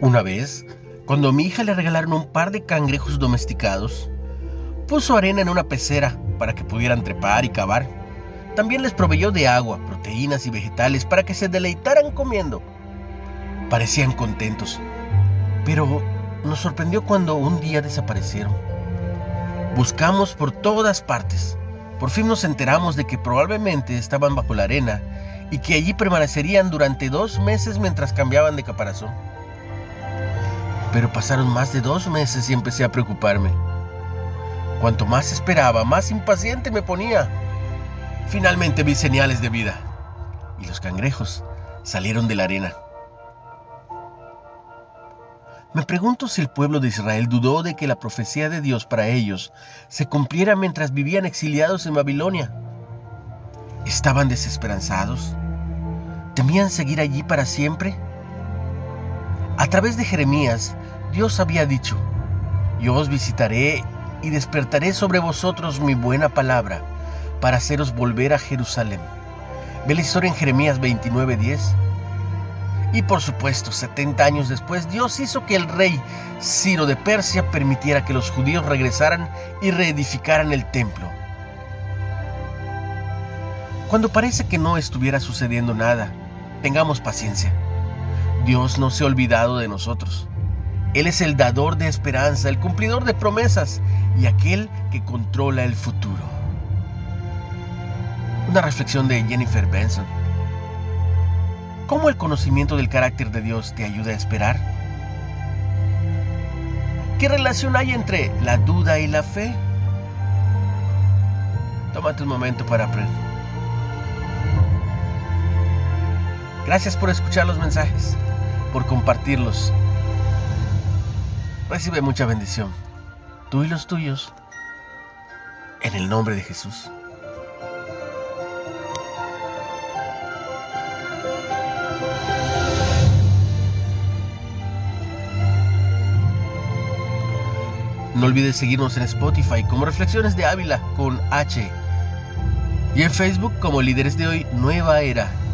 Una vez, cuando a mi hija le regalaron un par de cangrejos domesticados, puso arena en una pecera para que pudieran trepar y cavar. También les proveyó de agua, proteínas y vegetales para que se deleitaran comiendo. Parecían contentos, pero nos sorprendió cuando un día desaparecieron. Buscamos por todas partes. Por fin nos enteramos de que probablemente estaban bajo la arena y que allí permanecerían durante dos meses mientras cambiaban de caparazón. Pero pasaron más de dos meses y empecé a preocuparme. Cuanto más esperaba, más impaciente me ponía. Finalmente vi señales de vida y los cangrejos salieron de la arena. Me pregunto si el pueblo de Israel dudó de que la profecía de Dios para ellos se cumpliera mientras vivían exiliados en Babilonia. ¿Estaban desesperanzados? ¿Temían seguir allí para siempre? A través de Jeremías, Dios había dicho, yo os visitaré y despertaré sobre vosotros mi buena palabra para haceros volver a Jerusalén. Ve la historia en Jeremías 29:10. Y por supuesto, 70 años después, Dios hizo que el rey Ciro de Persia permitiera que los judíos regresaran y reedificaran el templo. Cuando parece que no estuviera sucediendo nada, tengamos paciencia. Dios no se ha olvidado de nosotros. Él es el dador de esperanza, el cumplidor de promesas y aquel que controla el futuro. Una reflexión de Jennifer Benson. ¿Cómo el conocimiento del carácter de Dios te ayuda a esperar? ¿Qué relación hay entre la duda y la fe? Tómate un momento para aprender. Gracias por escuchar los mensajes por compartirlos. Recibe mucha bendición, tú y los tuyos, en el nombre de Jesús. No olvides seguirnos en Spotify como Reflexiones de Ávila con H y en Facebook como Líderes de Hoy Nueva Era.